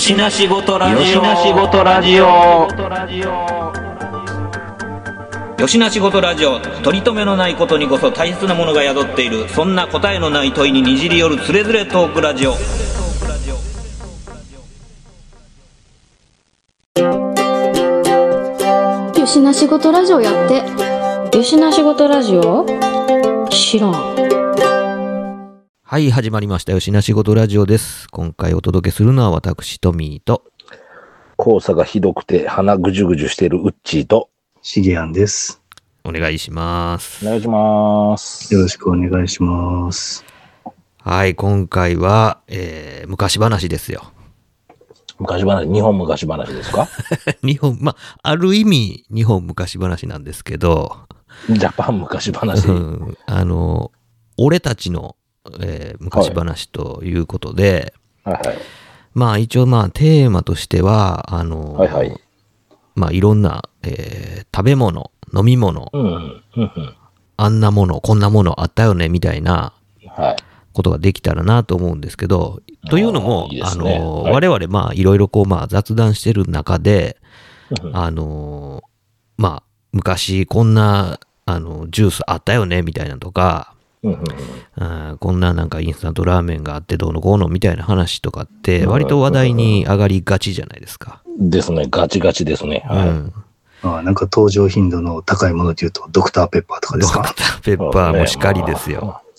よしなしごとラジオ。よしなしごとラジオ。よしなしごとラジオ。取り留めのないことにこそ大切なものが宿っている。そんな答えのない問いににじり寄るつれづれトークラジオ。よしな仕事ラジオやってよしな仕事ラジオ？知らん。はい、始まりました。よしな仕事ラジオです。今回お届けするのは私、トミーと、黄砂がひどくて鼻ぐじゅぐじゅしてるウッチーと、シゲアンです。お願いします。お願いします。よろしくお願いします。はい、今回は、えー、昔話ですよ。昔話、日本昔話ですか？日本、まあ、ある意味、日本昔話なんですけど、ジャパン昔話。うんあの、俺たちの、えー昔話ということで、はいはい。まあ一応まあテーマとしては、あの、はいはい。まあいろんな、えー食べ物、飲み物、うんうん。あんなもの、こんなものあったよね、みたいなはい。ことができたらなと思うんですけど、というのも、いいであの、はい我々まあいろいろこうまあ雑談してる中で、うんあの、まあ昔こんな、あの、ジュースあったよね、みたいなとか、うんうんあーこんななんかインスタントラーメンがあってどうのこうのみたいな話とかってうん割と話題に上がりがちじゃないですか。ですね。ガチガチですね。はい。うん。あなんか登場頻度の高いもので言うと、ドクターペッパーとかでドクすかターペッパーもしかりですよ。。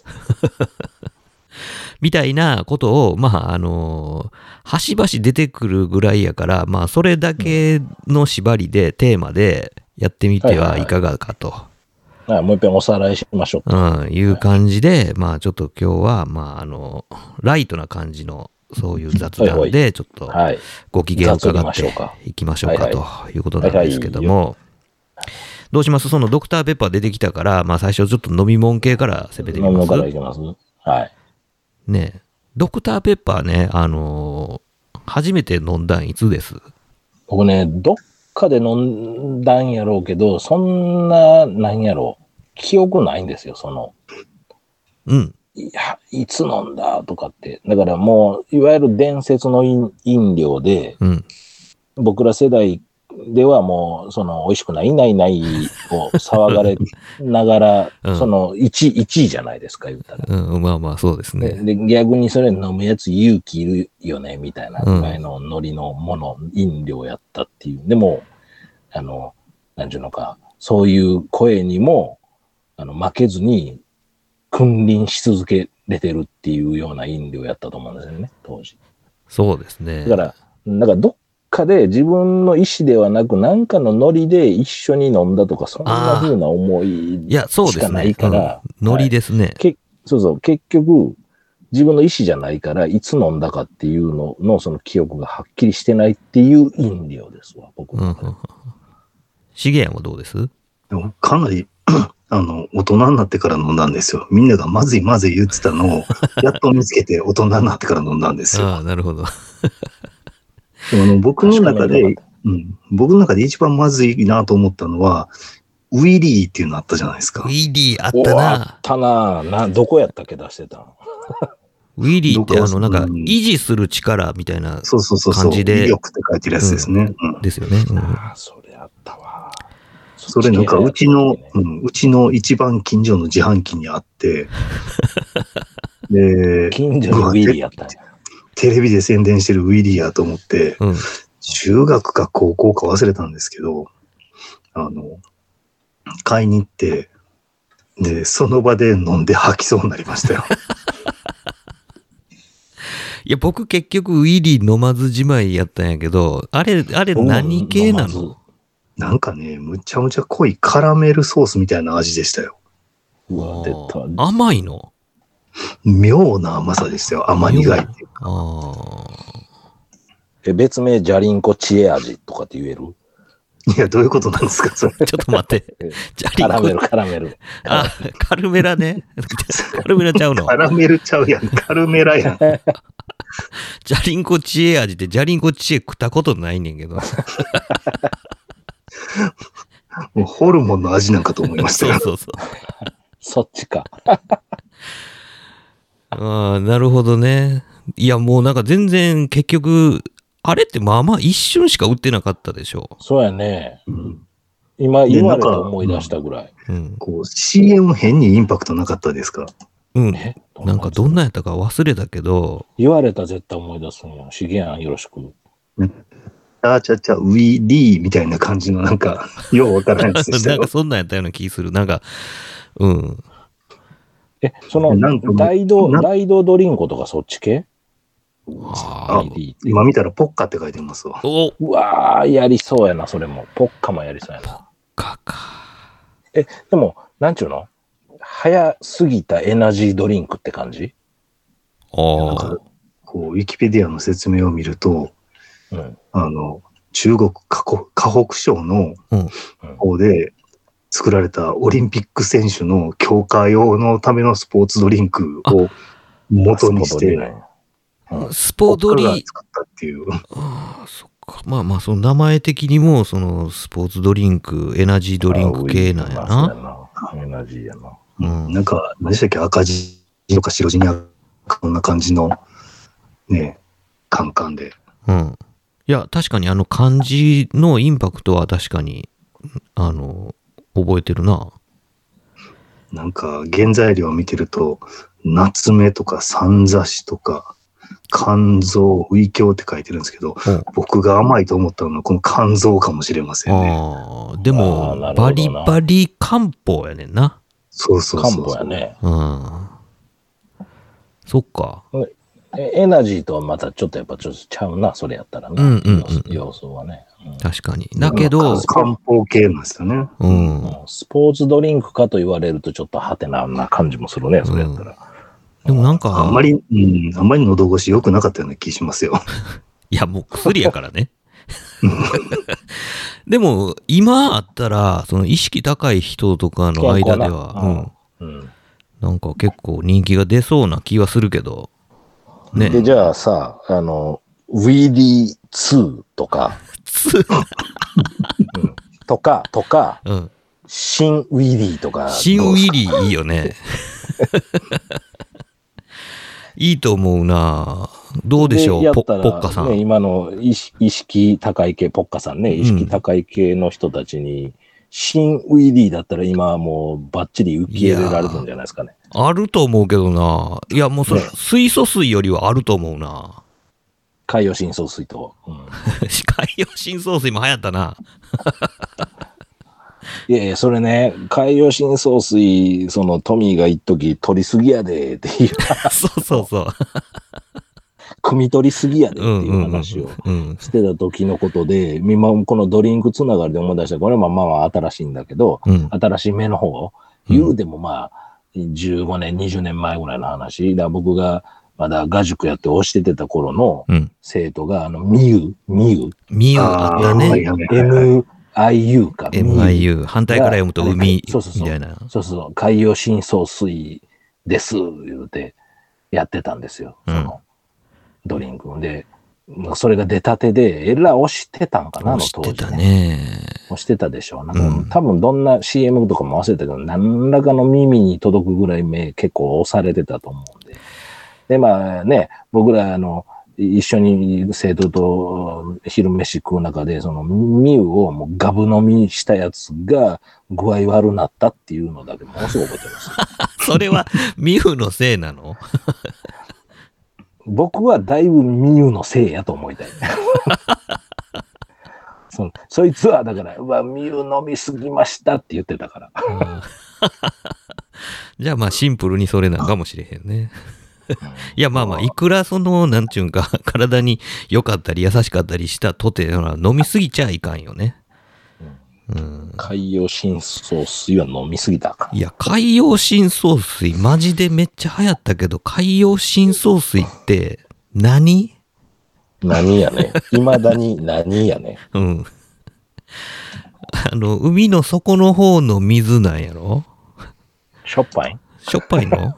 みたいなことを、まあ、あの、端々出てくるぐらいやから、まあ、それだけの縛りで、テーマでやってみてはいかがかと、はい、もう一遍おさらいしましょう。か。うん、いう感じで、まあ、ちょっと今日は、まあ、あの、ライトな感じの、そういう雑談で、ちょっとはい。ご機嫌を伺っていきましょうかはいとい。うことなんですけども、どうします？そのドクターペッパー出てきたから、まあ、最初ちょっと飲み物系から攻めてみ飲みます物からいきます？はい。ねドクターペッパーね、あのー初めて飲んだんいつです？僕ね、どっかで飲んだんやろうけど、そんな、なんやろう。記憶ないんですよ、その。うん。いや、いつ飲んだとかって。だからもう、いわゆる伝説の飲飲料で、うん。僕ら世代ではもう、その、美味しくないないないを騒がれながら、うんその、1位、1位じゃないですか、言ったら。うん、まあまあ、そうですでね。で逆にそれ飲むやつ勇気いるよね、みたいなうんぐらいのノリのもの、飲料やったっていう。でも、あの、なんていうのか、そういう声にも、あの、負けずに、君臨し続けれてるっていうような飲料やったと思うんですよね、当時。そうですね。だから、だからどっかで自分の意思ではなく、なんかのノリで一緒に飲んだとか、そんな風な思いいや、そうですねしかない。から、うん、ノリですね。けそうそう、結局、自分の意思じゃないから、いつ飲んだかっていうのの、その記憶がはっきりしてないっていう飲料ですわ、僕の。資源はどうです？でもかなり、あの、大人になってから飲んだんですよ。みんながまずいまずい言ってたのを、やっと見つけて大人になってから飲んだんですよ。ああ、なるほど。でもあの僕の中でうん、僕の中で一番まずいなと思ったのは、ウィリーっていうのあったじゃないですかウ。ィリーあったなっ。たなな、どこやったっけ出してたの ウィリーって、あの、なんか、うん維持する力みたいな、そうそうそうそう。感じで威力って書いてるやつですね。うんですよね。うんああ、それあったわ。それなんかうちの、うん、うちの一番近所の自販機にあって、で、近所にウィリーやったんや。テレビで宣伝してるウィリーやと思って、うん。中学か高校か忘れたんですけど、あの、買いに行って、で、その場で飲んで吐きそうになりましたよ。いや、僕結局ウィリー飲まずじまいやったんやけど、あれ、あれ何系なの？なんかね、むちゃむちゃ濃いカラメルソースみたいな味でしたよ。ずうわ、出た。甘いの？妙な甘さでしたよ。甘苦いっていうか。ああ。え、別名、ジャリンコ知恵味とかって言える？いや、どういうことなんですか、それ。ちょっと待って。ジャリカラメル、ンコ。カラメル。あ、カルメラね。カルメラちゃうの？カ。ラメルちゃうやん。カルメラやん。ジャリンコ知恵味って、ジャリンコ知恵食ったことないねんけど。もうホルモンの味なんかと思いましたよ。そうそうそう。そっちか。ああ、なるほどね。いや、もうなんか全然結局、あれってまあまあ一瞬しか売ってなかったでしょ。そうやね。うん今で言われてなんか思い出したぐらい。うん。こう、CM 変にインパクトなかったですか？うん。え？なんか？どんなやったか忘れたけど、言われたら絶対思い出すんよ。しげやん、よろしく。あーちゃちゃ、ウィリーみたいな感じのなんか、ようわからないやつでしたよなんか。そんなんやったような気する。なんか、うん。え、そのなんかもう、大道、な大道ドリンクとかそっち系？ああ今見たらポッカって書いてますわ。おうわー、やりそうやな、それも。ポッカもやりそうやな。かか。え、でも、なんちゅうの？早すぎたエナジードリンクって感じ？ああなんか。こう、ウィキペディアの説明を見ると、うん。あの、中国河北河北省のうん方で作られたオリンピック選手の強化用のためのスポーツドリンクを元にして、スポドリ、国家が作ったっていう。ああ、そっか。まあまあ、その名前的にも、そのスポーツドリンク、エナジードリンク系なんやな。な。エナジーやな。うんなんか、何でしたっけ？赤字とか白地にこんな感じの、ね、カンカンで。うん。いや、確かにあの漢字のインパクトは確かに、あの、覚えてるな。なんか、原材料を見てると、夏目とか三座子とか、肝臓、ウイキョウって書いてるんですけど、うん僕が甘いと思ったのはこの肝臓かもしれませんね。ああ、であもバリバリ漢方やねんな。そうそう漢そうそう。方やね。うん。そっか。えエナジーとはまたちょっとやっぱちょっとちゃうな、それやったらね。うんうんうん要素はね。うん確かに。だけど、漢方系なんですよね。うん。うんスポーツドリンクかと言われるとちょっとハテナな感じもするね、それやったら。でもなんか、あんまり、うん、あんまり喉越し良くなかったような気しますよ。いや、もう薬やからね。でも、今あったら、その意識高い人とかの間では、うんうん。なんか結構人気が出そうな気はするけど、ね。で、じゃあさ、あの、ウィディ2とか、とか、とか、うん。新ウィディとか。シンウィリーいいよね。いいと思うなどうでしょうポやったらポッカさん。ね、今の意識高い系、ポッカさんね、ん意識高い系の人たちに、新ウィディだったら今はもうバッチリ受け入れられるんじゃないですかね。あると思うけどないや、もうそれ、ね水素水よりはあると思うな海洋深層水と。うん 海洋深層水も流行ったな。いやいや、それね、海洋深層水、そのトミーが一時取りすぎやでっていう、そうそうそう。汲み取りすぎやでってうんいううん話をうん。してた時のことで、今このドリンクつながりで思い出した。これはまあまあ新しいんだけど、うん。新しめの方、言うでもまあ、15年、20年前ぐらいの話。だ僕がまだ画塾やって教えてた頃のうん。生徒が、あの、ミユ、ミユ、ミュあったはいね。はいはいはい MIU か。MIU。反対から読むと海そうそうそうみたいな。そうそう、海洋深層水です、言うて、やってたんですよ。その、ドリンクで、まあそれが出たてで、えらい押してたんかな、あの当時、知ってた。ね。押してたでしょう。なんか多分どんな CM とかも忘れたけど、何らかの耳に届くぐらい目結構押されてたと思うんで。で、まあね、僕ら、あの、一緒に生徒と昼飯食う中で、そのミュウをもうガブ飲みしたやつが具合悪なったっていうのだけものすごい覚えてます。それはミュのせいなの？僕はだいぶミュウのせいやと思いたい。そのそいつはだから、うわ、ミュウ飲みすぎましたって言ってたから。うん じゃあまあシンプルにそれなんかもしれへんね。いやまあまあ、いくらその、なんちゅうんか、体に良かったり優しかったりしたとて、飲みすぎちゃいかんよね。うん。海洋深層水は飲みすぎたか。いや、海洋深層水、マジでめっちゃ流行ったけど、海洋深層水って何、何やね。未だに何やね。うん。あの、海の底の方の水なんやろ？しょっぱいしょっぱいの？し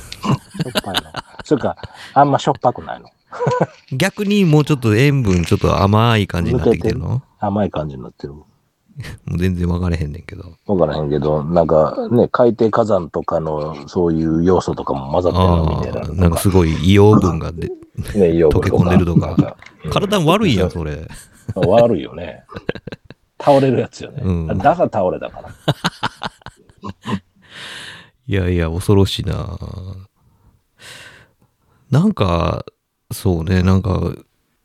ょっぱいの。それか、あんましょっぱくないの。逆にもうちょっと塩分ちょっと甘い感じになってきてるの？も 甘い感じになってる。う全然分からへんねんけど。わからへんけど、なんかね、海底火山とかのそういう要素とかも混ざってるのみたいななんかすごい硫黄分がで、ね、溶溶け込んでるとかなんうん体悪いやん、それ。悪いよね。倒れるやつよね。うんだから倒れたから。いやいや、恐ろしいななんか、そうね、なんか、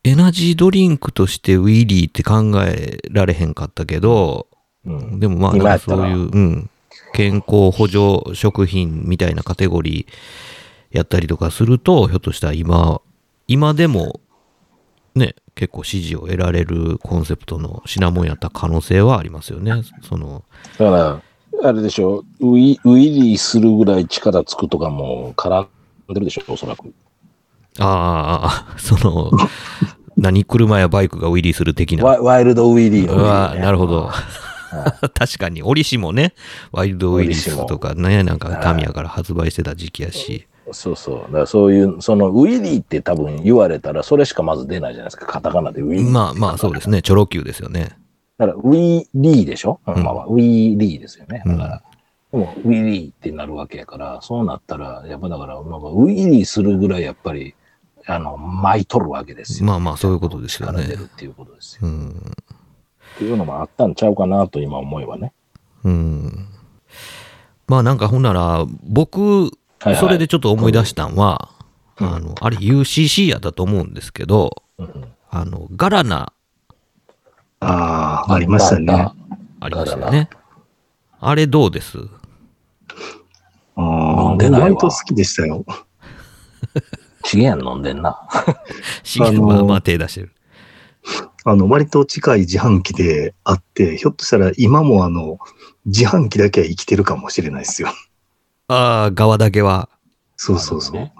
エナジードリンクとしてウィリーって考えられへんかったけど、うん。でもまあ、そういう、うん、健康補助食品みたいなカテゴリーやったりとかすると、ひょっとしたら今、今でも、ね、結構支持を得られるコンセプトの品物やった可能性はありますよね。その、だから、あれでしょ、ウィウィリーするぐらい力つくとかも絡んでるでしょ、おそらく。ああ、その、何、車やバイクがウィリーする的な。ワワイルドウィリーね、うわなるほど。確かに、折しもね、ワイルドウィリスとかね、なんかタミヤから発売してた時期やし。そうそう。だからそういう、そのウィリーって多分言われたら、それしかまず出ないじゃないですか。カタカナでウィリー。まあまあそうですね、チョロ Q ですよね。だから、ウィリーでしょ、んまあまあ、ウィリーですよね。うんだから、でも、ウィリーってなるわけやから、そうなったら、やっぱだから、ウィリーするぐらいやっぱり、あの、巻いとるわけですよ。まあまあそういうことですよね力出るっていうことですよ。うん。っていうのもあったんちゃうかなと今思えばね。うん。まあなんかほんなら、僕、はいはいそれでちょっと思い出したんは、うんあの、あれ UCC やったと思うんですけど、うんあの、ガラナああ、ありましたね。ありましたよね。あれどうです？ああ、飲んでないわ割と好きでしたよ。ちげえん飲んでんな。まあまあ手出してる。あの、割と近い自販機であって、ひょっとしたら今もあの、自販機だけは生きてるかもしれないですよ。ああ、側だけは。そうそうそう。ね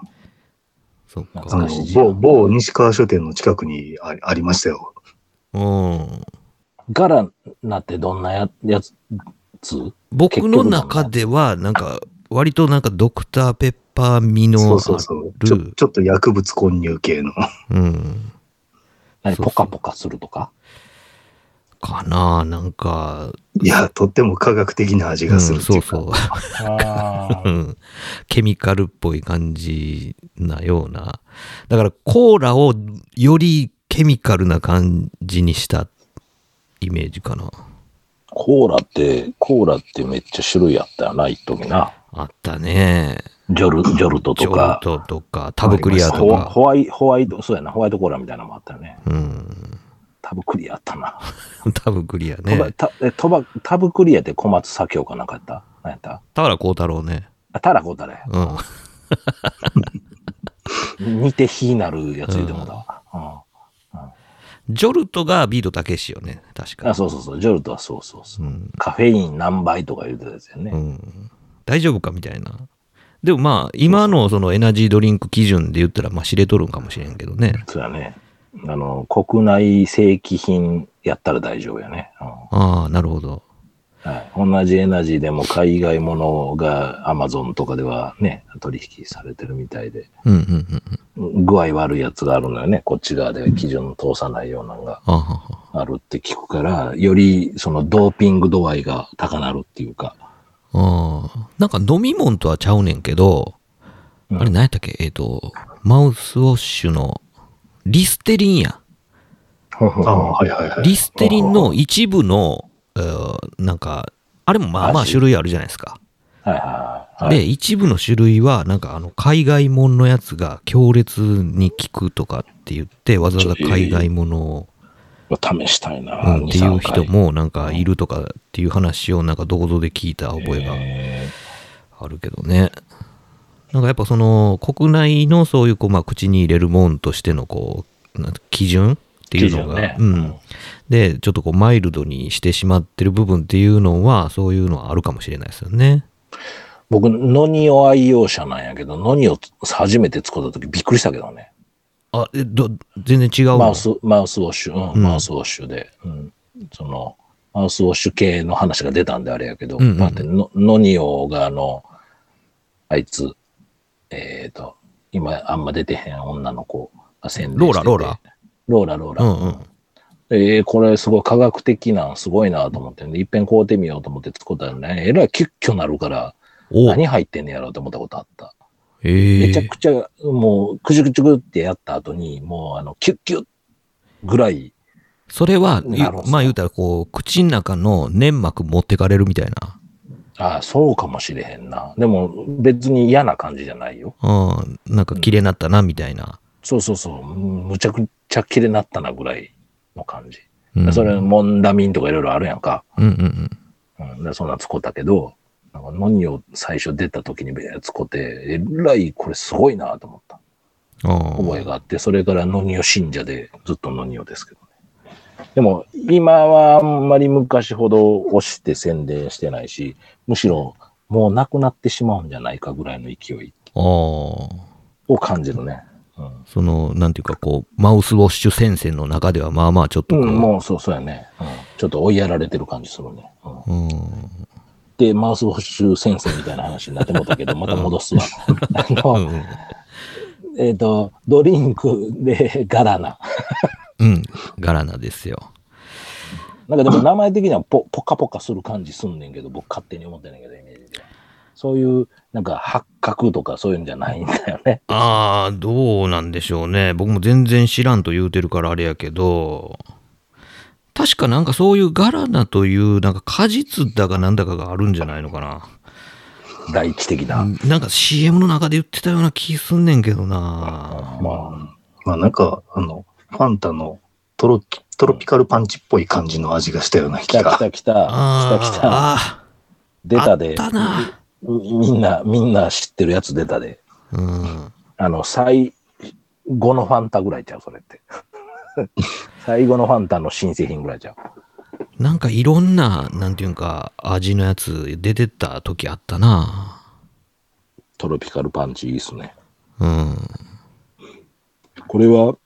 そっか。あの某、某西川書店の近くにあありましたよ。うん。ガラナってどんなややつ？僕の中では、なんか、割となんかドクターペッパー味のそうそうそう。ちょあるちょっと薬物混入系の。うん。何ポカポカするとか？かななんか、いや、とっても科学的な味うん、がするうか。そうそう。あうんケミカルっぽい感じなような。だからコーラをよりケミカルな感じにしたイメージかな。コーラって、コーラってめっちゃ種類あったよな、一時な。あったね。ジョル、ジョルトジョとかル、トとか、タブクリアとか。ホワイホワイト、そうやな、ホワイトコーラみたいなのもあったよね。うん。タブクリアあったな。タブクリアね。たえトバタブクリアって小松左京かなんかやった？何やった？田原幸太郎ね。あ、タラコタレ。うん。似て非なるやつ言うてもだわ。ジョルトがビートたけしよね。確うん。かあ、。そうそうそう、ジョルトはそうそうそうう。ん。カフェイン何倍とか言うてたやつよね。うん。大丈夫かみたいな。でもまあ、今のそのエナジードリンク基準で言ったら、まあ知れとるんかもしれんけどね。そうやね。あの、国内正規品やったら大丈夫やね。うんああ、なるほど。はい、同じエナジーでも海外ものがアマゾンとかではね、取引されてるみたいで、うんうんうんうん。具合悪いやつがあるのよね。こっち側で基準通さないようなのがあるって聞くから、よりそのドーピング度合いが高なるっていうか。ああ。なんか飲み物とはちゃうねんけど、うんあれ何やったっけ？えっ、と、マウスウォッシュのリステリンや。ああ、はいはいはい。リステリンの一部の、えーなんか、あれもまあまあ味種類あるじゃないですか。はいはいはい。で、一部の種類は、なんかあの、海外もんのやつが強烈に効くとかって言って、わざわざ海外ものを、試したいな、うんっていう人2-3もなんかいるとかっていう話をなんかどこぞで聞いた覚えがあるけどね。なんかやっぱその国内のそういうこうまあ口に入れるもんとしてのこう基準っていうのが、ねうん。で、ちょっとこうマイルドにしてしまってる部分っていうのはそういうのはあるかもしれないですよね。僕、ノニオ愛用者なんやけど、ノニオ初めて使った時びっくりしたけどね。あ、え、ど、全然違うの？マウス、マウスウォッシュ、うん、うん。マウスウォッシュで、うん、その、マウスウォッシュ系の話が出たんであれやけど、うんうんってノノニオがあの、あいつ、えっ、と、今あんま出てへん女の子が宣伝してて。ローラローラ？ローラ、ローラ。うんうん。えー、これすごい科学的なんすごいなと思って、いっぺん買うてみようと思って使ったらね、えらいキュッキュなるから、お何入ってんねやろうと思ったことあった。ええめちゃくちゃ、もう、くじゅくじゅくってやった後に、もう、あの、キュッキュッぐらい、それは、まあ言うたらこう、口の中の粘膜持ってかれるみたいな。ああ、そうかもしれへんな。でも別に嫌な感じじゃないよ。うん、なんか綺麗になったな、みたいな。そうそうそう。むちゃくちゃ綺麗になったなぐらいの感じ。うん、それ、モンダミンとかいろいろあるやんか。うんうんうん、でそんなん使ったけど、なんかノニを最初出た時に使って、えらいこれすごいなと思った。覚えがあって、それからノニオ信者でずっとノニオですけどね。でも、今はあんまり昔ほど押して宣伝してないし、むしろもうなくなってしまうんじゃないかぐらいの勢い。を感じるね。うんその、なんていうか、こう、マウスウォッシュ戦線の中では、まあまあ、ちょっとこう、うん、もうそうそうやね、うん。ちょっと追いやられてる感じするね。うんうん、で、マウスウォッシュ先生みたいな話になってもったけど、また戻すわ。えっ、と、ドリンクでガラナ。うん。ガラナですよ。なんかでも名前的にはポポカポカする感じすんねんけど、僕勝手に思ってんねんけど、イメージ。そういう、なんか八角とかそういうんじゃないんだよね。ああ、どうなんでしょうね。僕も全然知らんと言うてるからあれやけど、確かなんかそういうガラナという、なんか果実だかなんだかがあるんじゃないのかな。第一的な。なんか CM の中で言ってたような気すんねんけどな。ままあなんか、あの、ファンタのトロトロピカルパンチっぽい感じの味がしたような気が。た来た来た。あ来た来た。あー、出たであったな。みんな、みんな知ってるやつ出たで。うん。あの、最後のファンタぐらいちゃう、それって。最後のファンタの新製品ぐらいちゃう？なんかいろんな、なんていうんか、味のやつ出てた時あったな。トロピカルパンチいいっすね。うん。これは、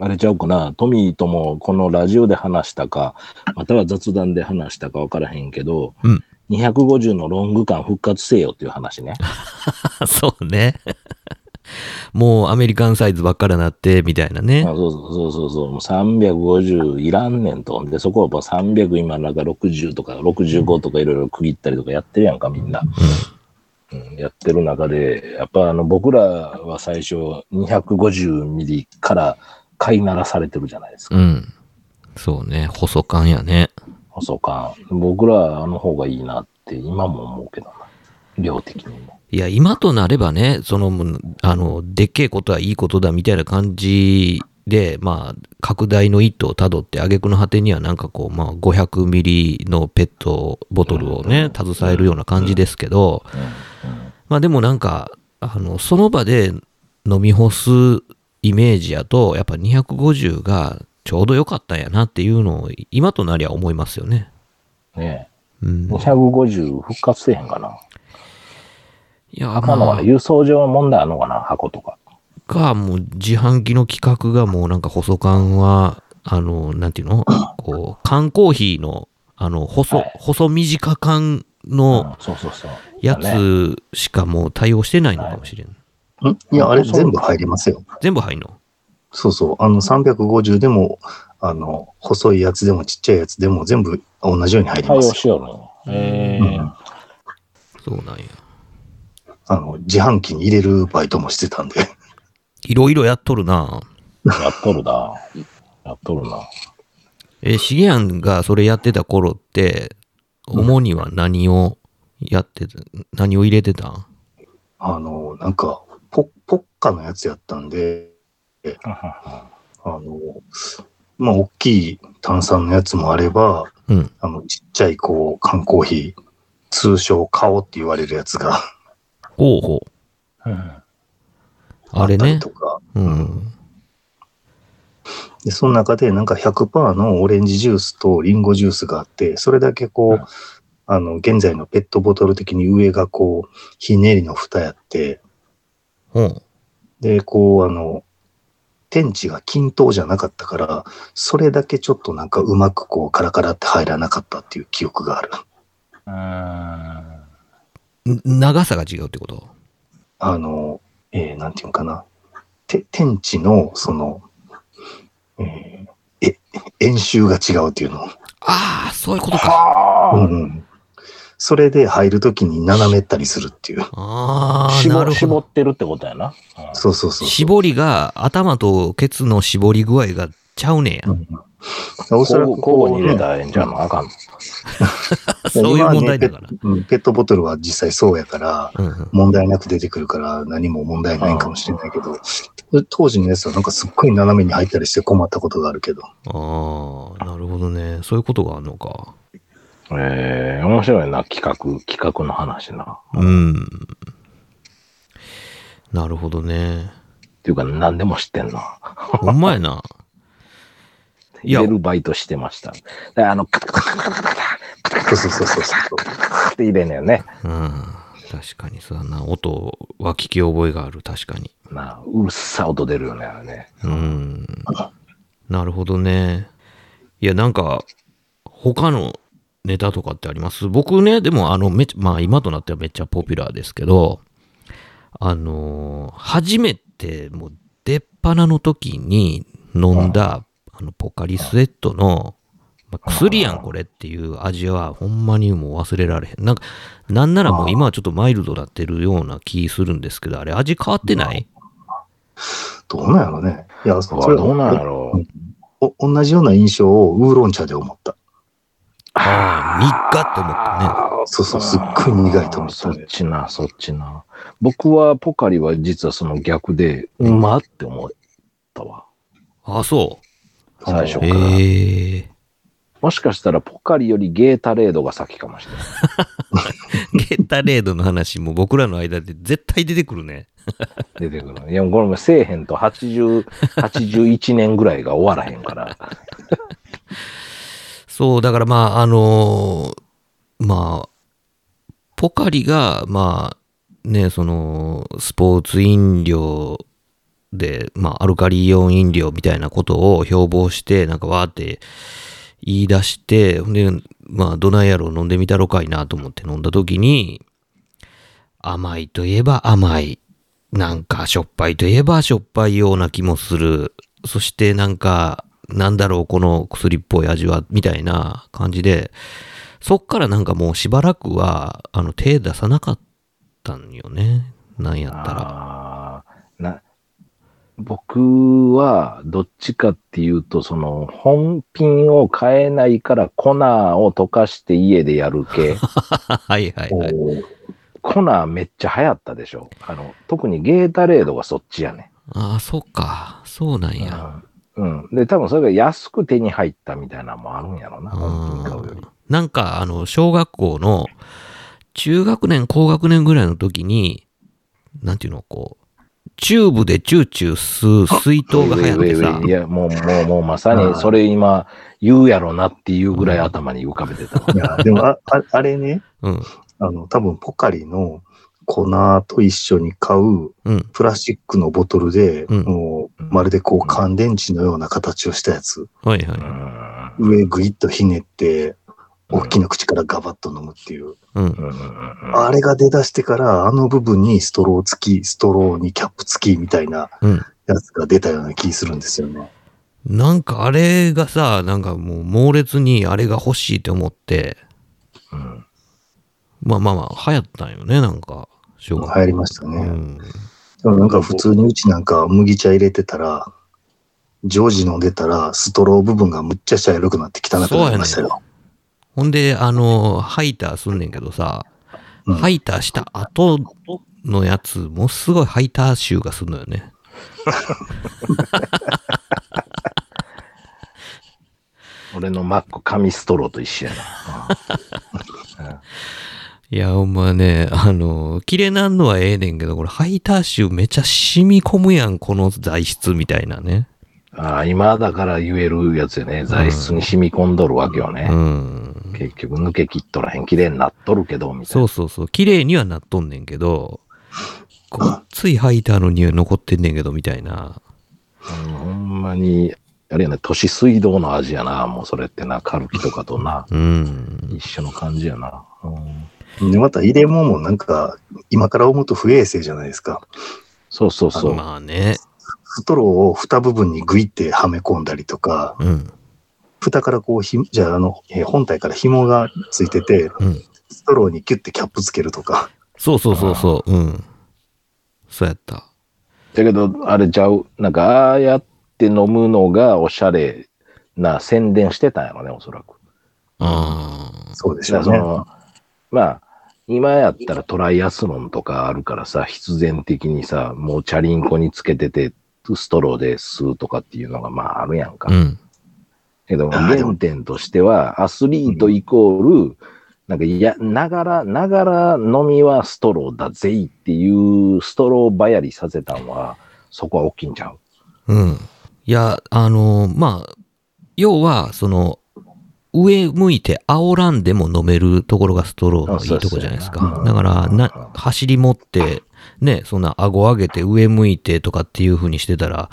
あれちゃうかな、トミーともこのラジオで話したか、または雑談で話したか分からへんけど、うん250のロング間復活せよっていう話ね。そうね。もうアメリカンサイズばっかりなって、みたいなねあ。そうそうそうそうもう350いらんねんと。で、そこはもう300今なんか60とか65とかいろいろ区切ったりとかやってるやんか、みんな。うん、やってる中で、やっぱあの僕らは最初250ミリから飼いならされてるじゃないですか。うん。そうね。細感やね。細感。僕らはあの方がいいなって今も思うけどな。量的にも。いや、今となればね、その、あの、でっけえことはいいことだみたいな感じで、まあ、拡大の一途をたどって、挙句の果てにはなんかこう、まあ、500ミリのペットボトルをね、携えるような感じですけど、まあでもなんか、あの、その場で飲み干すイメージやと、やっぱ250がちょうど良かったんやなっていうのを、今となりゃ思いますよね。ねうん。え。250復活せえへんかな。いや、あかんのかな、まあ、輸送上の問題あんのかな箱とか。か、もう自販機の規格がもうなんか細缶は、あの、なんていうの？こう、缶コーヒーの、あの、細、はい細短缶うんの、そうそうそう。やつしかもう対応してないのかもしれん。ん？いや、あれ全部入りますよ。全部入んの？そうそう。あの、350でも、あの、細いやつでもちっちゃいやつでも全部同じように入り対応ますよ。しよるの。ええうんそうなんや。あの、自販機に入れるバイトもしてたんで。いろいろやっとるな。やっとるな。やっとるな。え、しげやんがそれやってた頃って、主には何をやってた、何を入れてた？んあの、なんか、ポポッカのやつやったんで、あの、まあ、大きい炭酸のやつもあれば、うん。あの、ちっちゃい、こう、缶コーヒー、通称、顔って言われるやつがほうほう。うんあれねと。か、うん。で、その中でなんか100%のオレンジジュースとリンゴジュースがあって、それだけこう、うんあの、現在のペットボトル的に上がこう、ひねりの蓋やって、ほう。で、こう、あの、天地が均等じゃなかったから、それだけちょっとなんかうまくこう、カラカラって入らなかったっていう記憶がある。長さが違うってこと？あの、えーなんていうのかな。て天地の、その、えーえ、円周が違うっていうの。ああ、そういうことか。はあ、うん。それで入るときに斜めったりするっていう。ああ、な絞るほど。絞ってるってことやな。うんそうそうそうそう。絞りが、頭とケツの絞り具合がちゃうねや。うんおそらく交互に入れねたらええんじゃんのあかん の。そういう問題だから。ねペットうんペットボトルは実際そうやから、うんうん問題なく出てくるから何も問題ないんかもしれないけど、当時のやつはなんかすっごい斜めに入ったりして困ったことがあるけど。ああ、なるほどね。そういうことがあるのか。ええ面白いな、企画、企画の話な。うん。なるほどね。っていうか、何でも知ってんな。ほんまやな。入れるバイトしてました。あの、カタカタカタカタカタカタそうそうそうそう。って入れんのよね。うん。確かにさ、な、音は聞き覚えがある、確かに。なあうるさ音出るよね、あれね。うん。なるほどね。いや、なんか、他のネタとかってあります僕ね、でも、あの、め、まあ、今となってはめっちゃポピュラーですけど、あの初めて、もう、出っ鼻の時に飲んだ、あの、ポカリスエットの、まあ、薬やん、これっていう味は、ほんまにもう忘れられへん。なんか、なんならもう今はちょっとマイルドなってるような気するんですけど、あれ味変わってない？どうなんやろね。いや、それどうなんやろう。お同じような印象をウーロン茶で思った。ああ、苦って思ったね。そうそう、すっごい苦いと思ったそっね。ちな、そっちな。僕はポカリは実はその逆で、うまって思ったわ。ああ、そう。最初から。ええもしかしたらポカリよりゲータレードが先かもしれない。ゲータレードの話も僕らの間で絶対出てくるね。出てくる。いや、これもせえへんと80、81 年ぐらいが終わらへんから。そう、だからまあ、あのーまあ、ポカリが、まあ、ね、その、スポーツ飲料で、まあ、アルカリイオン飲料みたいなことを標榜して、なんかわーって言い出して、ほんで、まあ、どないやろ飲んでみたろかいなと思って飲んだ時に、甘いといえば甘い。なんかしょっぱいといえばしょっぱいような気もする。そしてなんか、なんだろう、この薬っぽい味は、みたいな感じで、そっからなんかもうしばらくは、あの、手出さなかったんよね。なんやったら。な僕はどっちかっていうと、その本品を買えないから粉を溶かして家でやる系。はいはいはい。粉めっちゃ流行ったでしょ。あの、特にゲータレードがそっちやね。ああ、そっか。そうなんや。うん。で、多分それが安く手に入ったみたいなのもあるんやろな、本品買うより。なんか、あの、小学校の中学年、高学年ぐらいの時に、なんていうの、こう、チューブでチューチュー吸う水筒が流行ってさ。い、や、もう、もう、もうまさにそれ今言う。やろなっていうぐらい頭に浮かべてたわ。いや、でもあ、ああれね、うん、あの、多分ポカリの粉と一緒に買ううん、プラスチックのボトルで、うん。もう、まるでこう乾電池のような形をしたやつ、はいはうん。上ぐいっとひねって、大きな口からガバッと飲むっていう。い。うん。うんうんうんあれが出だしてから、あの部分にストロー付き、ストローにキャップ付きみたいなうん。やつが出たような気するんですよね。なんかあれがさ、なんかもう猛烈にあれが欲しいって思って、うんまあまあまあ流行ったんよね、なんか。流行りましたね。うん。でもなんか普通にうちなんか麦茶入れてたら、常時飲んでたら、ストロー部分がむっちゃ茶色くなって汚くなりましたよ。ほんで、あの、ハイターすんねんけどさ、うんハイターした後のやつ、ものすごいハイター臭がするのよね。俺のマック紙ストローと一緒やな。いや、ほんまね、あの、綺麗なんのはええねんけど、これハイター臭めちゃ染み込むやん、この材質みたいなね。ああ、今だから言えるやつやね。材質に染み込んどるわけよね。うん。結局抜け切っとらへん。綺麗になっとるけど、みたいな。そうそうそう。綺麗にはなっとんねんけど、ごっついハイターの匂い残ってんねんけど、みたいな。うんほんまに、あれやね、都市水道の味やな。もうそれってな、カルキとかとな。うん。一緒の感じやな。うんで、また入れ物もなんか、今から思うと不衛生じゃないですか。そうそうそう。まあね。ストローを蓋部分にグイってはめ込んだりとか、うん。蓋からこうひ、じゃああの、えー本体から紐がついてて、うん。ストローにキュッてキャップつけるとか。そうそうそうそう。うん。そうやった。だけど、あれちゃう？なんか、ああやっって飲むのがおしゃれな宣伝してたんやろね、おそらく。あそうでしょうね。まあ、今やったらトライアスロンとかあるからさ、必然的にさ、もうチャリンコにつけてて、ストローで吸うとかっていうのがまああるやんか。あ。うん。けど、原点としては、アスリートイコール、なんか、いや、ながら、ながら飲みはストローだぜいっていうストローばやりさせたんは、そこは大きいんちゃう？うん。いや、あの、まあ、要は、その、上向いて煽らんでも飲めるところがストローのいいとこじゃないですか。だから、な、走り持って、ね、そんな顎上げて上向いてとかっていう風にしてたら、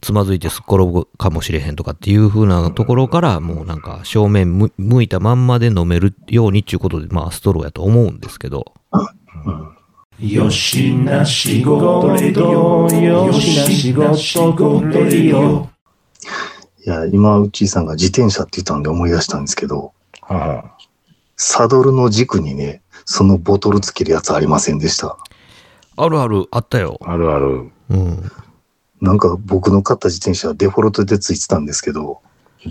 つまずいてすっ転ぶかもしれへんとかっていう風なところから、もうなんか正面む向いたまんまで飲めるようにっていうことで、まあストローやと思うんですけど。よしな仕事レディオよしな仕事レディオいや、今、うちさんが自転車って言ったんで思い出したんですけど、うんサドルの軸にね、そのボトルつけるやつありませんでした。あるある、あったよ。あるある。うん。なんか僕の買った自転車はデフォルトでついてたんですけど、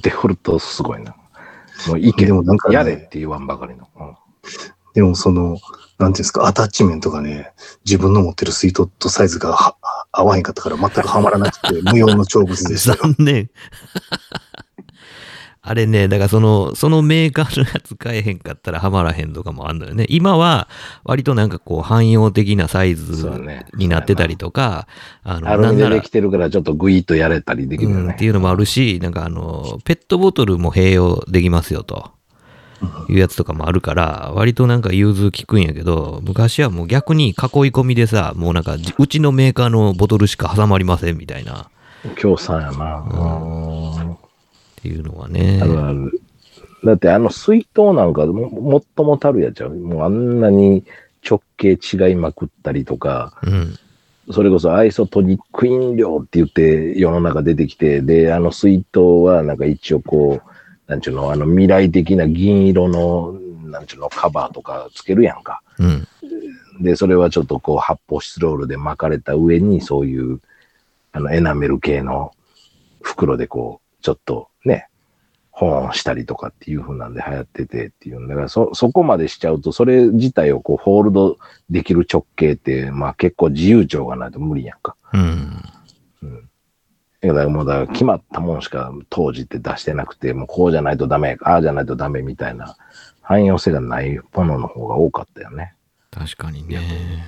デフォルトすごいな。もういけでもなんかねやれって言わんばかりの。うんでもその、なんていうんですか、アタッチメントがね、自分の持ってるスイートとサイズがは合わへんかったから全くはまらなくて、無用の長物でしたよ。残念。あれね、だからその、そのメーカーのやつ買えへんかったらハマらへんとかもあんのよね。今は割となんかこう汎用的なサイズになってたりとか、あの、アルミでできてるからちょっとグイッとやれたりできるようん、ね。っていうのもあるし、なんかあの、ペットボトルも併用できますよと。いうやつとかもあるから、割となんか融通効くんやけど、昔はもう逆に囲い込みでさ、もうなんか、じうちのメーカーのボトルしか挟まりませんみたいな、協賛やな。うんっていうのはね。あるある。だってあの水筒なんかももっともたるやっちゃう？もうあんなに直径違いまくったりとか、うん。それこそアイソトニック飲料って言って世の中出てきて、で、あの水筒はなんか一応こう、なんちゅうの、あの未来的な銀色の、なんちゅうの、カバーとかつけるやんか。うん。で、それはちょっとこう発泡スチロールで巻かれた上にそういう、あのエナメル系の袋でこう、ちょっとね、保温したりとかっていう風なんで流行っててっていう。だからそ、そこまでしちゃうと、それ自体をこうホールドできる直径って、まあ結構自由帳がないと無理やんか。うん。だからもうだから決まったもんしか当時って出してなくて、もうこうじゃないとダメ、ああじゃないとダメみたいな汎用性がないものの方が多かったよね。確かにね。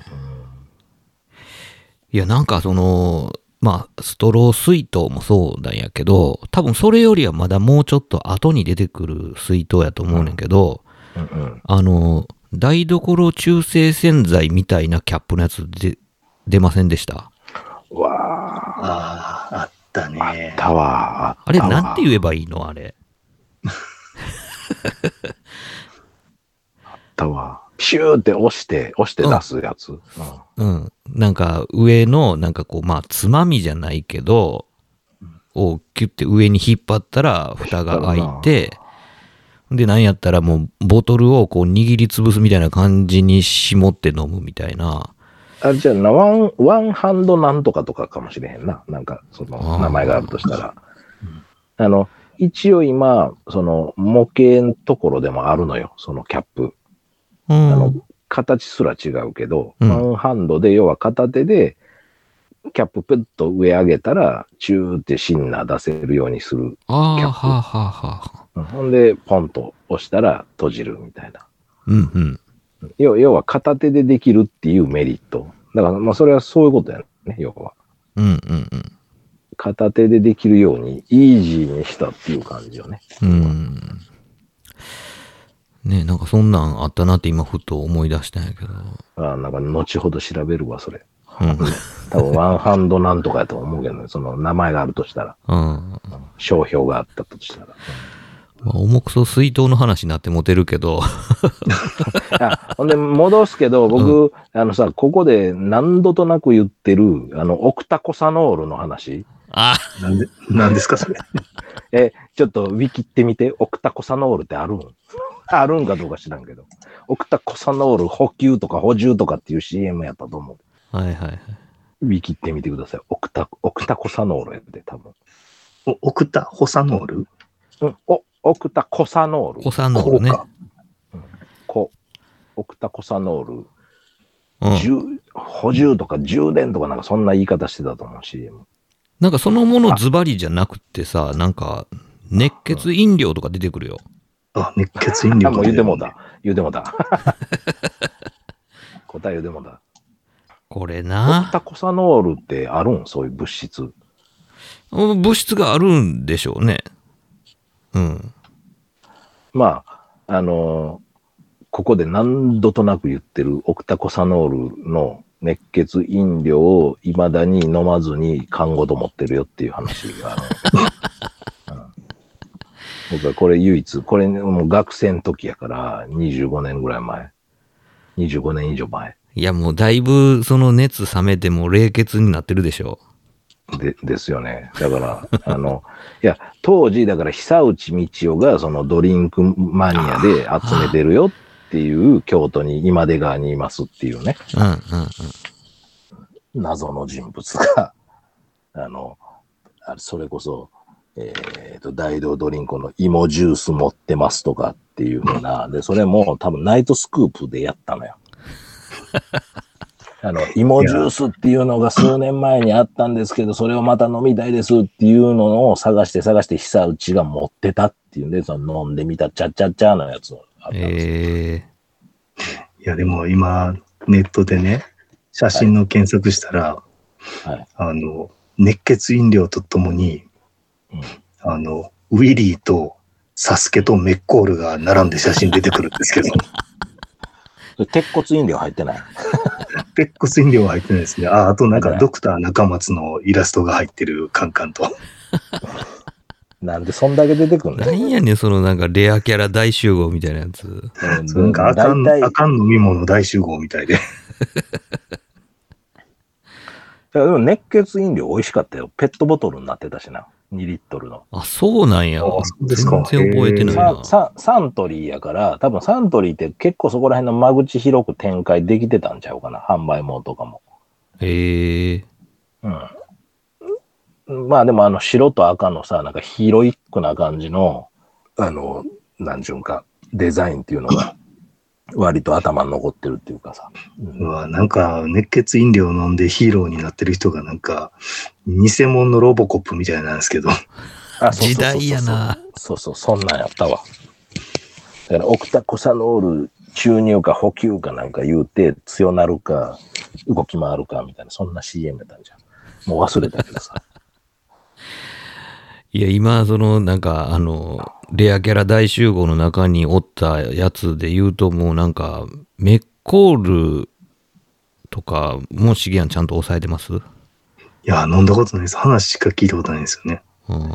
いや、なんかその、まあ、ストロー水筒もそうなんやけど、多分それよりはまだもうちょっと後に出てくる水筒やと思うねんけど、うんうん。あの、台所中性洗剤みたいなキャップのやつで出ませんでした？うわああ、あったあ、あねっ。たわ。あれったわなんて言えばいいのあれ？あったわ。ピシューって押して、押して出すやつ。うんうん。なんか上の、なんかこう、まあ、つまみじゃないけど、をキュッて上に引っ張ったら、蓋が開いて、で、なんやったらもう、ボトルをこう握りつぶすみたいな感じに絞って飲むみたいな。あれじゃあな、ワン、ワンハンドなんとかとかかもしれへんな。なんか、その、名前があるとしたら。あの、一応今、その、模型のところでもあるのよ。そのキャップ。うあのん。、形すら違うけど、うんワンハンドで、要は片手で、キャッププッと上上げたら、チューってシンナー出せるようにする。ああ、キャップはあ、はあ、はあ。うんほんで、ポンと押したら閉じるみたいな。うんうん。要要は片手でできるっていうメリット。だから、まあ、それはそういうことやね、要は。うんうん片手でできるように、イージーにしたっていう感じよね。うん。うん。ねなんかそんなんあったなって今ふと思い出したんやけど。あなんか、後ほど調べるわ、それ。うん。多分、ワンハンドなんとかやと思うけどね、その名前があるとしたら、うん。商標があったとしたら。まあ、重くそ水筒の話になってモテるけど、あほんで、戻すけど、僕、あのさ、ここで何度となく言ってる、あの、オクタコサノールの話。あなんで、なんですか、それ。え、ちょっとウィキってみて、オクタコサノールってあるん？あるんかどうか知らんけど。オクタコサノール補給とか補充とかっていう CM やったと思う。はいはいはい。ウィキってみてください。オクタ、オクタコサノールやって、多分。おオクタホサノール？うん、お、オクタコサノール。コサノールね。こコ、オクタコサノール。うん。充補充とか充電とかなんかそんな言い方してたと思う、CM。なんかそのものズバリじゃなくてさ、なんか熱血飲料とか出てくるよ。あ、熱血飲料あ、もう言うてもうだた。言うてもうた。答え言うてもうた。これオクな。タコサノールってあるん？そういう物質。物質があるんでしょうね。うん。まあ、あのーここで何度となく言ってるオクタコサノールの熱血飲料を未だに飲まずに看護と持ってるよっていう話があ 僕はこれ唯一、これもう学生の時やから25年ぐらい前。25年以上前いやもうだいぶその熱冷めても冷血になってるでしょでですよね。だから、あの、いや、当時、だから久内道夫がそのドリンクマニアで集めてるよっていう京都に今出川にいますっていうね。う。うんうんうん。謎の人物が、あの、あれそれこそ、えっ、と、大道ドリンクの芋ジュース持ってますとかっていうふうな、で、それも多分ナイトスクープでやったのよ。あの、芋ジュースっていうのが数年前にあったんですけど、それをまた飲みたいですっていうのを探して探して久内が持ってたっていうんで、その飲んでみたチャッチャッチャーのやつをあったんですよ。えいや、でも今、ネットでね、写真の検索したら、はい。あの、熱血飲料とともに、うんあの、ウィリーとサスケとメッコールが並んで写真出てくるんですけど、鉄骨飲料入ってない？鉄骨飲料は入ってないですね。あ、あとなんかドクター中松のイラストが入ってるカンカンと。なんでそんだけ出てくんー、の？なんやねんそのなんかレアキャラ大集合みたいなやつ。うなんかあかん、あかん飲み物大集合みたいで。いやでも熱血飲料美味しかったよ。ペットボトルになってたしな。2リットルの。あ、そうなんや。あそうですか全然覚えてないな。サササントリーやから、多分サントリーって結構そこら辺の間口広く展開できてたんちゃうかな。販売網とかも。ええうん。まあでもあの白と赤のさ、なんかヒーロイックな感じの、あの、なんちゅうんか、デザインっていうのが、割と頭に残ってるっていうかさ。うわ、なんか熱血飲料飲んでヒーローになってる人がなんか、偽物のロボコップみたいなんですけど、あそうそうそうそう時代やな。そうそう、そんなんやったわ。だから、オクタコサノール注入か補給かなんか言うて、強なるか、動き回るかみたいな、そんな CM やったんじゃん。もう忘れたけどさ。いや、今、その、なんか、あの、レアキャラ大集合の中におったやつで言うと、もうなんか、メッコールとか、もうシゲアンちゃんと抑えてます？いや、飲んだことないです。話しか聞いたことないんですよね。うん。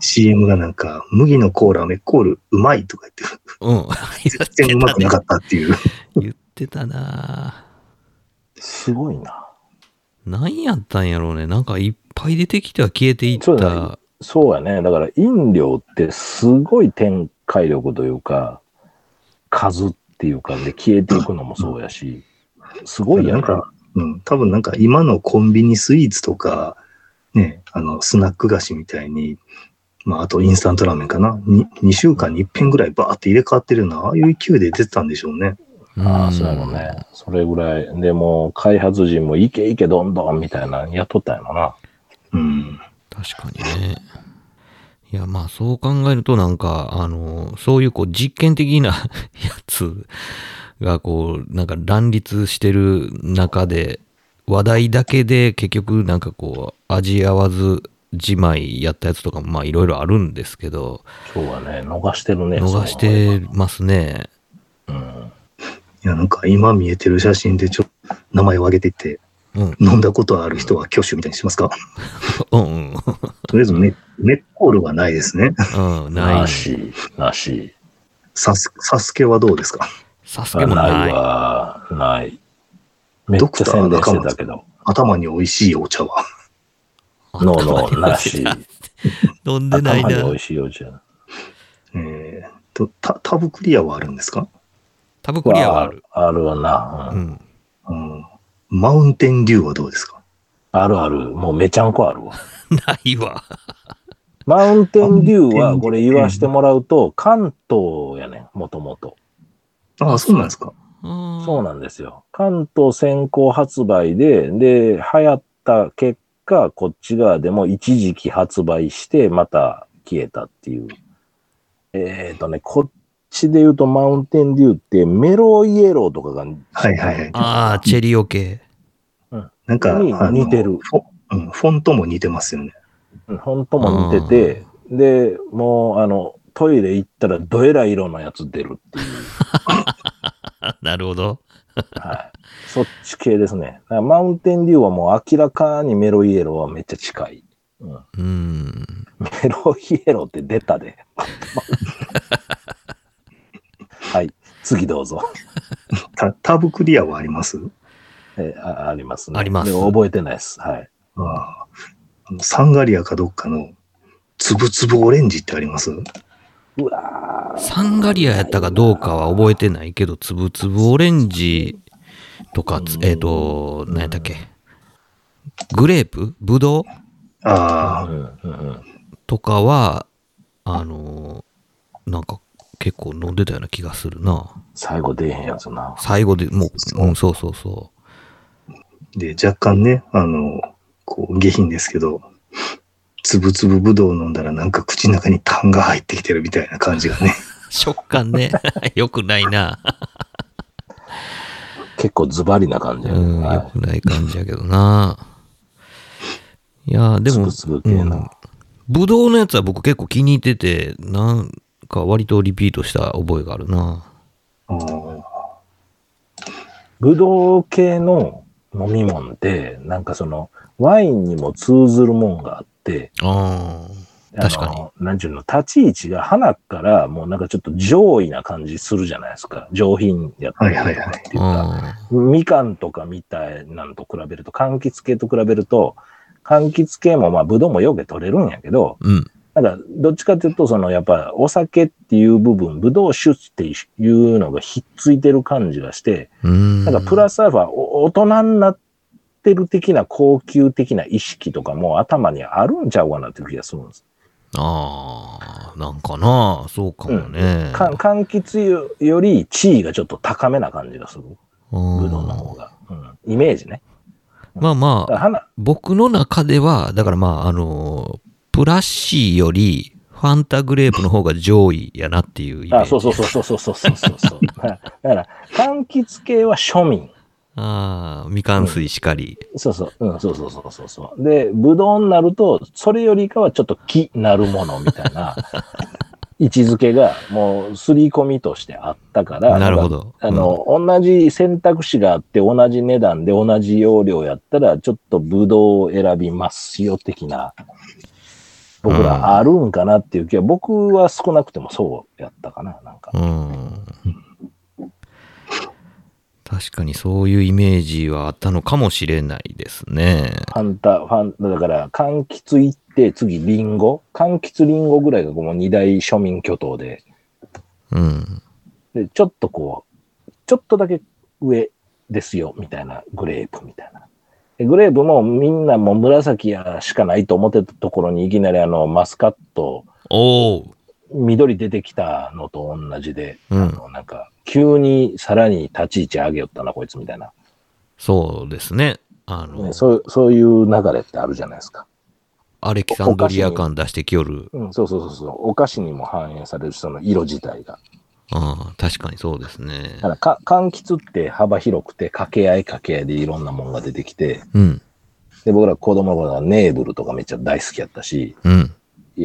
CM がなんか、麦のコーラ、メッコール、うまいとか言って、うん。全然うまくなかったっていう。言ってたなすごいな。何やったんやろうね。なんかいっぱい出てきては消えていった。そうやね。だから、飲料ってすごい展開力というか、数っていうかで消えていくのもそうやし、すごいやんか、うん、多分なんか今のコンビニスイーツとか、ね、あの、スナック菓子みたいに、まあ、あとインスタントラーメンかな。に2週間に1遍ぐらいバーって入れ替わってるような、ああいう勢いで出てたんでしょうね。ああ、そうやろね。それぐらい。でも、開発陣もいけいけどんどんみたいなのやっとったんやろな。うん。確かにね。いや、まあそう考えるとなんか、あの、そういうこう実験的な やつがこう、なんか乱立してる中で、話題だけで結局なんかこう、味合わずじまいやったやつとかもまあいろいろあるんですけど、そうやね。逃してるね。逃してますね。うん。いや、なんか今見えてる写真でちょっと名前を挙げていって、うん。飲んだことある人は挙手みたいにしますか？うんうん。とりあえずメメッコールはないですね。うん、ないな。し、なし。サスサスケはどうですか？サスケもない。ないわ。ない。めっちゃ宣伝してたけど。頭に美味しいお茶は。ノーノー、なし。飲んでないな頭に美味。しいお茶。えー、と、タタブクリアはあるんですか、タブクリアはある。あるわな。うんうん。うん、マウンテンデューはどうですか？あるある。もうめちゃんこあるわ。ないわ。マウンテンデューは、これ言わしてもらうと、関東やねん、もともと。ああ、そうなんですか。あそうなんですよ。関東先行発売で、で、流行った結果、こっち側でも一時期発売して、また消えたっていう。えっ、とね、こっちで言うとマウンテンデューってメロイエローとかが、はいはいはい。ああ、チェリオ系。なんか、似てるフォ,、うん。フォントも似てますよね。うん本当も似てて、で、もう、あの、トイレ行ったらどえらい色のやつ出るっていう。なるほど。はい。そっち系ですね。マウンテンデューはもう明らかにメロイエローはめっちゃ近い。うん、うん。メロイエローって出たで。はい。次どうぞ。タタブクリアはあります？えーあありますね。ありますで覚えてないです。はい。あああのサンガリアかどっかの、つぶつぶオレンジってあります？うわーサンガリアやったかどうかは覚えてないけど、つぶつぶオレンジとか、つえっ、と、何やったっけ？グレープ？ブドウ？あうんうんうん。とかは、あのーなんか結構飲んでたような気がするな。最後出えへんやつな。最後でもう、うん、そうそうそあ。で、若干ね、あの、こう、下品ですけど、つぶつぶぶどう飲んだらなんか口の中に痰が入ってきてるみたいな感じがね。う。食感ね。よくないな。結構ズバリな感じやねうん、はいよくない感じやけどな。いやーでも、つぶつぶ系のうんぶどうのやつは僕結構気に入ってて、なんか割とリピートした覚えがあるな。ブドウ系の飲み物って、なんかその、ワインにも通ずるもんがあって、ああ、確かに。なんちゅうの、立ち位置が花からもうなんかちょっと上位な感じするじゃないですか。上品やったりとかっていうか、あみかんとかみたいなのと比べると、柑橘系と比べると、柑橘系もまあ、ぶどうもよく取れるんやけど、ーうん。なんか、どっちかというと、その、やっぱ、お酒っていう部分、ぶどう酒っていうのがひっついてる感じがして、うん。なんか、プラスアルファ、お大人になってる的な高級的な意識とかも頭にあるんちゃうかなっていう気がするんです。ああ、なんかな、そうかもね。か柑橘より地位がちょっと高めな感じがする。うんぶどうの方が。うん、イメージね。まあまあ、僕の中では、だからまあ、あの、プラッシーより、ファンタグレープの方が上位やなっていうイメージ。あ、そうそうそうそうそうそうそうそう。だから、柑橘系は庶民。ああ、みかん水しかり。そうそう、うん、そうそうそうそうそう。で、ぶどうになると、それよりかはちょっと木なるものみたいな 位置づけがもう刷り込みとしてあったから、なるほど。あの、同じ選択肢があって、同じ値段で同じ容量やったら、ちょっとブドウを選びますよ、的な、僕らあるんかなっていう気は、僕は少なくてもそうやったかな、なんか。うん。確かにそういうイメージはあったのかもしれないですね。ファンタ、ファン、だから、柑橘行って、次、リンゴ？柑橘リンゴぐらいがこの二大庶民巨頭で、うん。で、ちょっとこう、ちょっとだけ上ですよ、みたいな、グレープみたいな。でグレープもみんなもう紫やしかないと思ってたところにいきなりあの、マスカット。緑出てきたのと同じで、うんあの、なんか、急にさらに立ち位置上げよったな、こいつみたいな。そうですね。あの、ねそうそういう流れってあるじゃないですか。アレキサンドリア感出してきよる。うん、そうそうそうそう。お菓子にも反映されるその色自体が。ああ、確かにそうですねだ。からか、柑橘って幅広くて、掛け合い掛け合いでいろんなもんが出てきて、うん。で、僕ら子供の頃はネーブルとかめっちゃ大好きやったし、うん。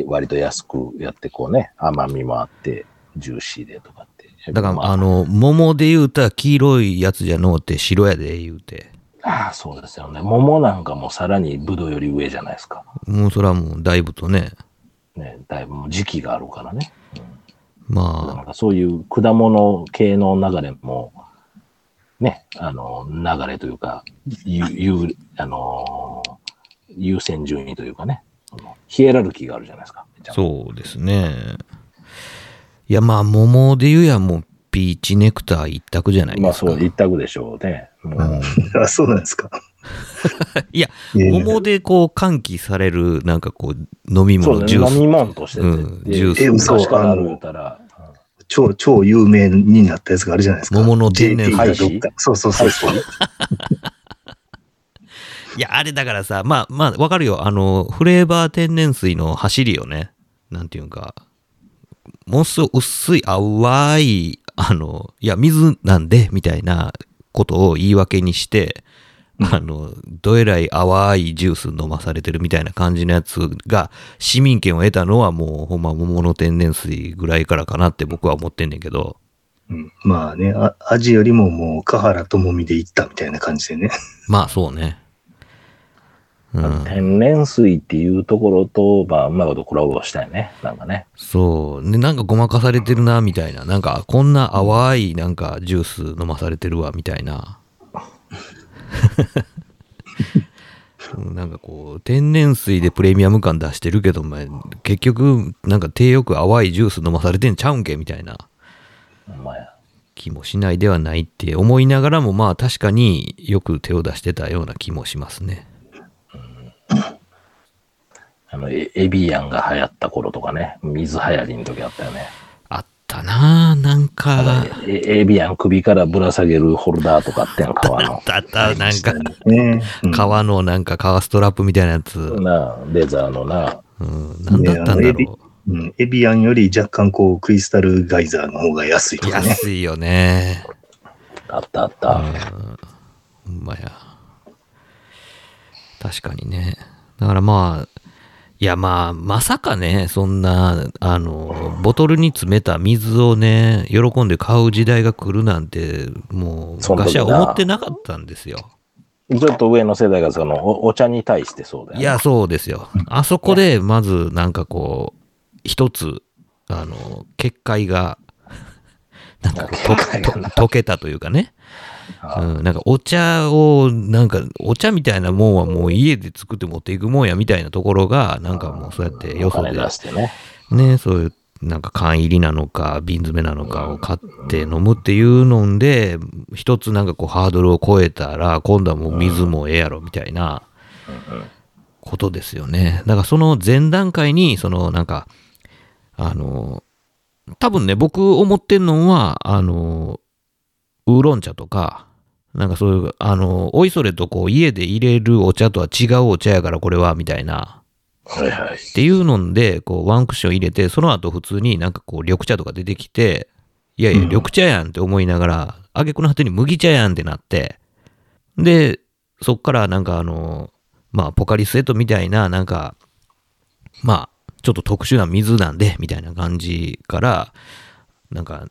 割と安くやってこうね、甘みもあって、ジューシーでとかって。だから、まあ、あの、桃で言うたら黄色いやつじゃのうて白やで言うて。ああ、そうですよね。桃なんかもさらにブドウより上じゃないですか。もうそれはもうだいぶとね。ね、だいぶ時期があるからね。まなんかそういう果物系の流れも、ね、あの、流れというか、ゆ、ゆ、あのー優先順位というかね、ヒエラルキーがあるじゃないですか。あ、そうですね。いや、まあ、桃で言うやもうピーチネクター一択じゃないですか。まあそう、一択でしょうね。もう、あ、そうなんですか。いや、桃でこう喚起される、なんかこう、飲み物、ジュース。飲み物としてて、うんでジュース昔からたら、超、超有名になったやつがあるじゃないですか。桃の天然っか。そうそうそうそう。いや、あれだからさ、まあまあ、わかるよ。あの、フレーバー天然水の走りよね。なんていうか、ものすごい薄い淡い、あの、いや、水なんで、みたいなことを言い訳にして、あの、どえらい淡いジュース飲まされてるみたいな感じのやつが、市民権を得たのはもう、ほんま桃の天然水ぐらいからかなって僕は思ってんねんけど、うんまあね、あ味よりももう、河原智美で行ったみたいな感じでね。まあそうね。うん。天然水っていうところと、まあ、うまいことコラボしたいね。なんかね。そう。で、なんかごまかされてるな、みたいな。なんか、こんな淡い、なんか、ジュース飲まされてるわ、みたいな。うんなんかこう、天然水でプレミアム感出してるけど、まあ、結局、なんか手よく淡いジュース飲まされてんちゃうんけみたいな。気もしないではないって思いながらも、まあ確かによく手を出してたような気もしますね。あの、エエビアンが流行った頃とかね、水流行りの時あったよね。あったなぁ、なんか、えエビアン首からぶら下げるホルダーとかあってん、革の。あった、なんか、ねうん革のなんか革ストラップみたいなやつ。なあ、レザーのな。うん、なんだったんだろうん、エビアンより若干こう、クリスタルガイザーの方が安いとう。かね。安いよね。あったあった。ほんまや。確かにね。だからまあ、いやまあ、まさかね、そんな、あの、ボトルに詰めた水をね、喜んで買う時代が来るなんて、もう、昔は思ってなかったんですよ。ちょっと上の世代がそのおお茶に対してそうだよね。いや、そうですよ。あそこで、まず、なんかこう、一つ、あの、結界が、なんか溶けたというかね。あうん、なんかお茶を、なんかお茶みたいなもんはもう家で作って持っていくもんやみたいなところが、なんかもうそうやってよそでお金出してね。ね、そういう、なんか缶入りなのか、瓶詰めなのかを買って飲むっていうので、一つなんかこうハードルを超えたら、今度はもう水もええやろみたいなことですよね。だからその前段階に、そのなんか、あの、多分ね、僕思ってんのは、あの、ウーロン茶とか、なんかそういう、あの、おいそれとこう家で入れるお茶とは違うお茶やからこれは、みたいな。はいはい。っていうので、こう、ワンクッション入れて、その後普通になんかこう、緑茶とか出てきて、いやいや、うん緑茶やんって思いながら、あげくの果てに麦茶やんってなって、で、そっからなんかあの、まあ、ポカリスエットみたいな、なんか、まあ、ちょっと特殊な水なんで、みたいな感じから、なんか、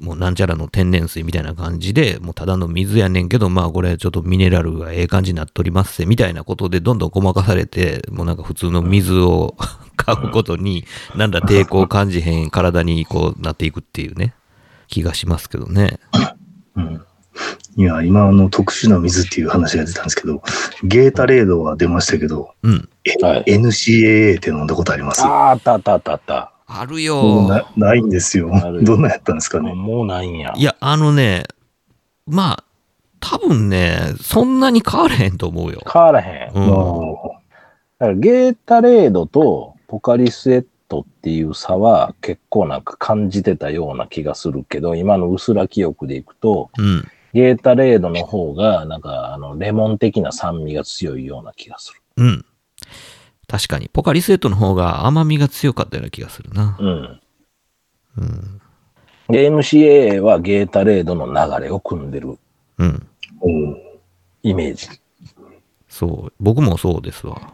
もうなんちゃらの天然水みたいな感じで、もうただの水やねんけど、まあこれちょっとミネラルがええ感じになっとりますせ、みたいなことでどんどんごまかされて、もうなんか普通の水を 買うことに、なんだ抵抗を感じへん体にこうなっていくっていうね、気がしますけどね。うんいや、今、あの、特殊な水っていう話が出たんですけど、ゲータレードは出ましたけど、うん。はい NCAA って飲んだことあります？ああ、あったあったあったあった。あるもうよ。なないんですよ。どんなやったんですかね。もうないんや。いや、あのね、まあ、多分ね、そんなに変われへんと思うよ。変わらへん。うん。もだからゲータレードとポカリスエットっていう差は結構なんか感じてたような気がするけど、今の薄ら記憶でいくと、うん。ゲータレードの方がなんかあのレモン的な酸味が強いような気がする。うん。確かに。ポカリスエットの方が甘みが強かったような気がするな。うん。うん。で、NCAA はゲータレードの流れを組んでるうん。う、おうイメージ。そう。僕もそうですわ。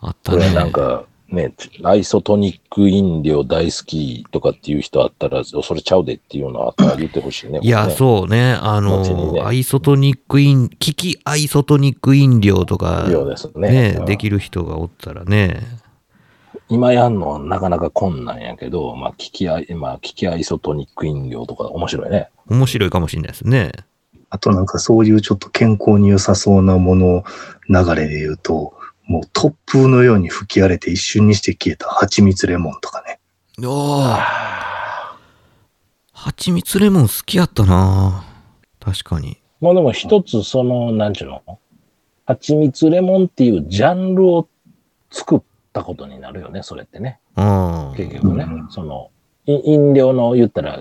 あったね。なんかね、アイソトニック飲料大好きとかっていう人あったら、それちゃうでっていうのあったら言ってほしいね。いや、う。そうね。あの、ねアイソトニック飲、利きアイソトニック飲料とか、ね。ね、うんできる人がおったらね。今やんのはなかなか困難やけど、まあ、聞きアイ、まあ、聞きアイソトニック飲料とか面白いね。面白いかもしれないですね。あとなんかそういうちょっと健康に良さそうなもの流れで言うと、もう突風のように吹き荒れて一瞬にして消えた蜂蜜レモンとかね。おー。蜂蜜レモン好きやったな確かに。まあでも一つその、なんちゅうの？蜂蜜レモンっていうジャンルを作ったことになるよね、それってね。うん。結局ね。うんその、い飲料の言ったら、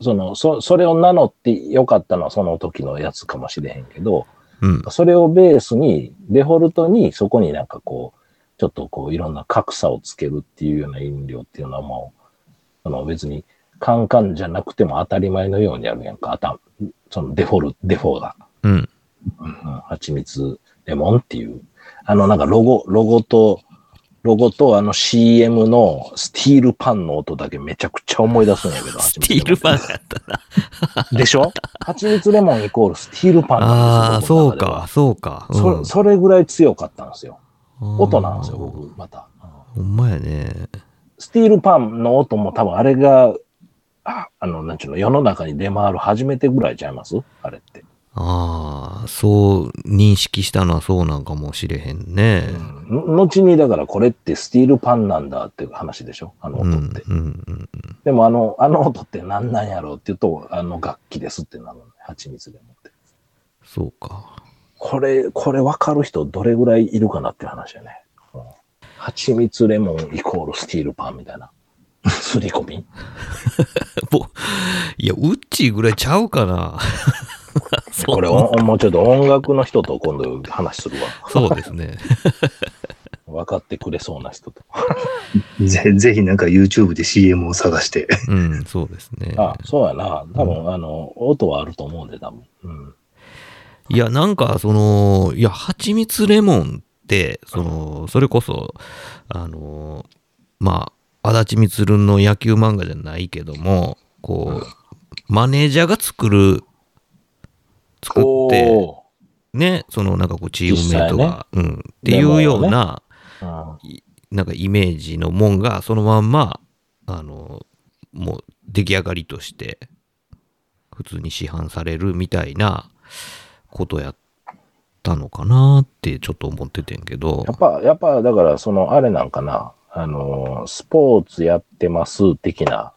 その、そ、それを名乗ってよかったのはその時のやつかもしれへんけど、うん。それをベースに、デフォルトにそこになんかこう、ちょっとこういろんな格差をつけるっていうような飲料っていうのはもう、その別にカンカンじゃなくても当たり前のようにあるやんか、あたそのデフォル、デフォが。うん。うん、蜂蜜レモンっていう。あのなんかロゴ、ロゴと、ロゴとあの CM のスティールパンの音だけめちゃくちゃ思い出すんやけど、スティールパンやったな。ン。でしょ？蜂蜜レモンイコールスティールパンああ、なんですよ。そうか、そうか。うんそそれぐらい強かったんですよ。音なんですよ、僕、また。ほんまやね。スティールパンの音も多分あれが、ああの、なんちゅうの、世の中に出回る初めてぐらいちゃいます？あれって。ああ、そう認識したのはそうなんかもしれへんね。の後に、だからこれってスティールパンなんだっていう話でしょ？あのうん、音って。うん、うん。でもあの、あの音って何なんやろうって言うと、あの楽器ですってなるのね。蜂蜜でもって。そうか。これ、これ分かる人どれぐらいいるかなっていう話よね。うん蜂蜜レモンイコールスティールパンみたいな。すり込み もういや、ウッチーぐらいちゃうかな。そ うこれおもうちょっと音楽の人と今度話するわ。そうですね。分かってくれそうな人と。ぜぜひなんか YouTube で CM を探して。うん、そうですね。あ、そうやな。多分、あの、音はあると思うんで、多分。うん。いや、なんか、その、いや、蜂蜜レモンって、その、それこそ、あの、まあ、足立みつるの野球漫画じゃないけども、こう、マネージャーが作る、作って、おね、そのなんかこうチームメイトが、うん、っていうような、ーうん。なんかイメージのもんが、そのまんま、あの、もう出来上がりとして、普通に市販されるみたいなことやったのかなってちょっと思っててんけど。や、っぱ、やっぱ、だから、その、あれなんかな。あの、スポーツやってます的な、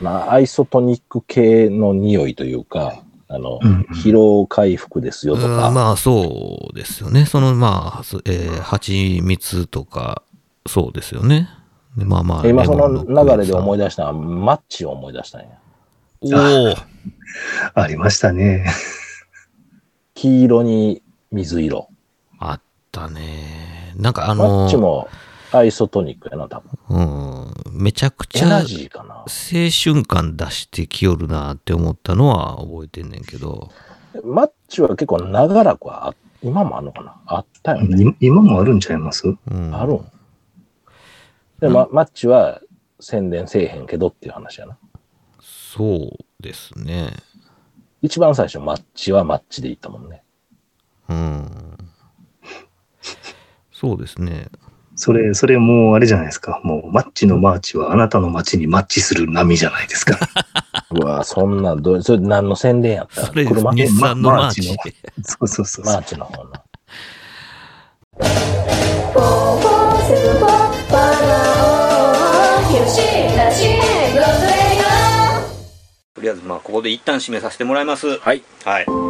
まあ、アイソトニック系の匂いというか、あの、うんうん疲労回復ですよとか、うんまあそうですよね。そのまあ、すえー、蜂蜜とか、そうですよね。でまあまあ。今その流れで思い酸出したのは、マッチを思い出したんや。おお ありましたね。黄色に水色。あったね。なんかあマのッチもアイソトニックやな、多分。うん、めちゃくちゃエナジーかな。青春感出してきよるなって思ったのは覚えてんねんけど。マッチは結構長らくはあ、今もあるのかな？あったよね。い今もあるんちゃいます？うん、あるん。で、ま、マッチは宣伝せえへんけどっていう話やな。そうですね。一番最初マッチはマッチで言ったもんね。うん。そうですね。それ、それもうあれじゃないですか。もうマッチのマーチはあなたの街にマッチする波じゃないですか。うわそんなんどう、それ何の宣伝やった？それ、車？日産のマーチ。マそうそうそうそう。マーチの方な。とりあえずまあここで一旦締めさせてもらいますはい。はい